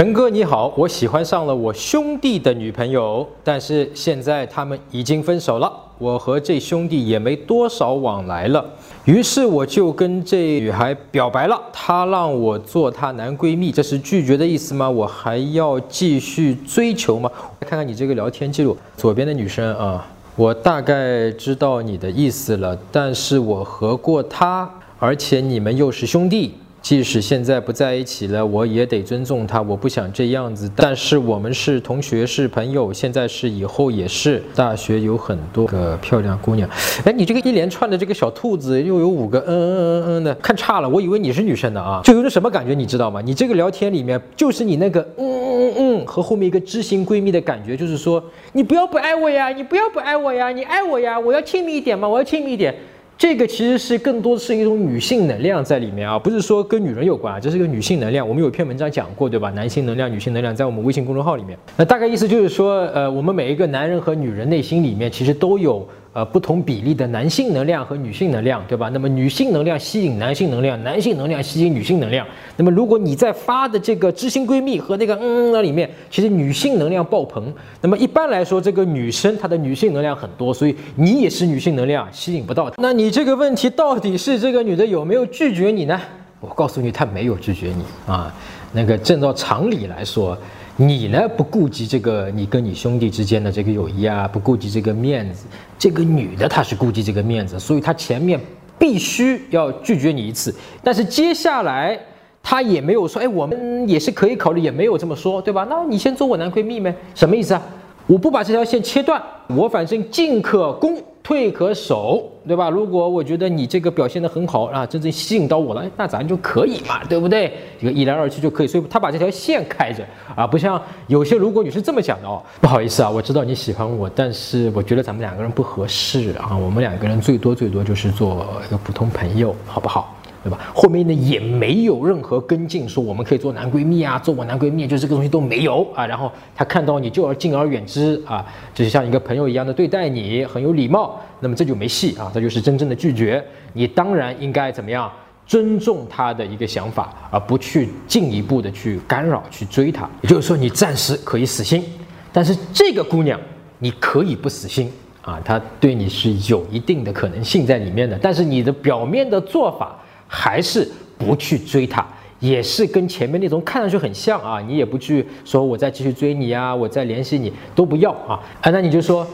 陈哥你好，我喜欢上了我兄弟的女朋友，但是现在他们已经分手了，我和这兄弟也没多少往来了。于是我就跟这女孩表白了，她让我做她男闺蜜，这是拒绝的意思吗？我还要继续追求吗？看看你这个聊天记录，左边的女生啊，我大概知道你的意思了，但是我和过她，而且你们又是兄弟。即使现在不在一起了，我也得尊重他。我不想这样子，但是我们是同学，是朋友，现在是，以后也是。大学有很多个漂亮姑娘。哎，你这个一连串的这个小兔子又有五个嗯嗯嗯嗯的，看差了，我以为你是女生的啊，就有种什么感觉，你知道吗？你这个聊天里面就是你那个嗯嗯嗯嗯和后面一个知心闺蜜的感觉，就是说你不要不爱我呀，你不要不爱我呀，你爱我呀，我要亲密一点嘛，我要亲密一点。这个其实是更多的是一种女性能量在里面啊，不是说跟女人有关啊，这是一个女性能量。我们有一篇文章讲过，对吧？男性能量、女性能量，在我们微信公众号里面。那大概意思就是说，呃，我们每一个男人和女人内心里面其实都有。呃，不同比例的男性能量和女性能量，对吧？那么女性能量吸引男性能量，男性能量吸引女性能量。那么如果你在发的这个知心闺蜜和那个嗯嗯那里面，其实女性能量爆棚。那么一般来说，这个女生她的女性能量很多，所以你也是女性能量吸引不到她。那你这个问题到底是这个女的有没有拒绝你呢？我告诉你，她没有拒绝你啊。那个正照常理来说。你呢不顾及这个你跟你兄弟之间的这个友谊啊，不顾及这个面子。这个女的她是顾及这个面子，所以她前面必须要拒绝你一次。但是接下来她也没有说，哎，我们也是可以考虑，也没有这么说，对吧？那你先做我男闺蜜呗，什么意思啊？我不把这条线切断，我反正进可攻。退可守，对吧？如果我觉得你这个表现的很好啊，真正吸引到我了，那咱就可以嘛，对不对？这个一来二去就可以。所以他把这条线开着啊，不像有些如果你是这么想的哦，不好意思啊，我知道你喜欢我，但是我觉得咱们两个人不合适啊，我们两个人最多最多就是做一个普通朋友，好不好？对吧？后面呢也没有任何跟进，说我们可以做男闺蜜啊，做我男闺蜜，就这个东西都没有啊。然后他看到你就要敬而远之啊，就是像一个朋友一样的对待你，很有礼貌。那么这就没戏啊，这就是真正的拒绝。你当然应该怎么样？尊重他的一个想法，而不去进一步的去干扰、去追他。也就是说，你暂时可以死心，但是这个姑娘你可以不死心啊，她对你是有一定的可能性在里面的。但是你的表面的做法。还是不去追她，也是跟前面那种看上去很像啊。你也不去说我再继续追你啊，我再联系你都不要啊。啊，那你就说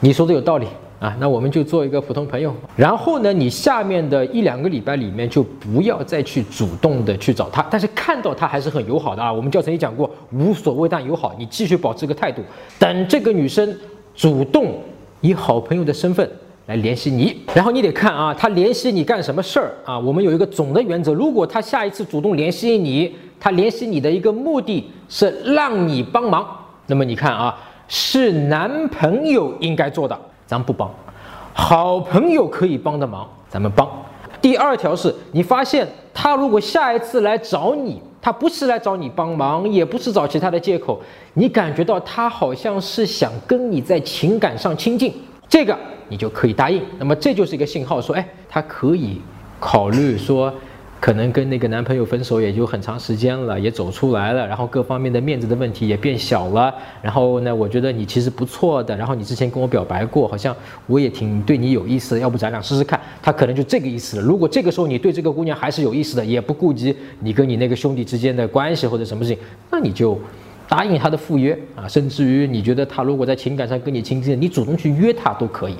你说的有道理啊，那我们就做一个普通朋友。然后呢，你下面的一两个礼拜里面就不要再去主动的去找他，但是看到他还是很友好的啊。我们教程也讲过，无所谓但友好，你继续保持个态度。等这个女生主动以好朋友的身份。来联系你，然后你得看啊，他联系你干什么事儿啊？我们有一个总的原则，如果他下一次主动联系你，他联系你的一个目的是让你帮忙，那么你看啊，是男朋友应该做的，咱不帮；好朋友可以帮的忙，咱们帮。第二条是你发现他如果下一次来找你，他不是来找你帮忙，也不是找其他的借口，你感觉到他好像是想跟你在情感上亲近，这个。你就可以答应，那么这就是一个信号，说，哎，他可以考虑说，可能跟那个男朋友分手也就很长时间了，也走出来了，然后各方面的面子的问题也变小了，然后呢，我觉得你其实不错的，然后你之前跟我表白过，好像我也挺对你有意思的，要不咱俩试试看？他可能就这个意思了。如果这个时候你对这个姑娘还是有意思的，也不顾及你跟你那个兄弟之间的关系或者什么事情，那你就。答应他的赴约啊，甚至于你觉得他如果在情感上跟你亲近，你主动去约他都可以。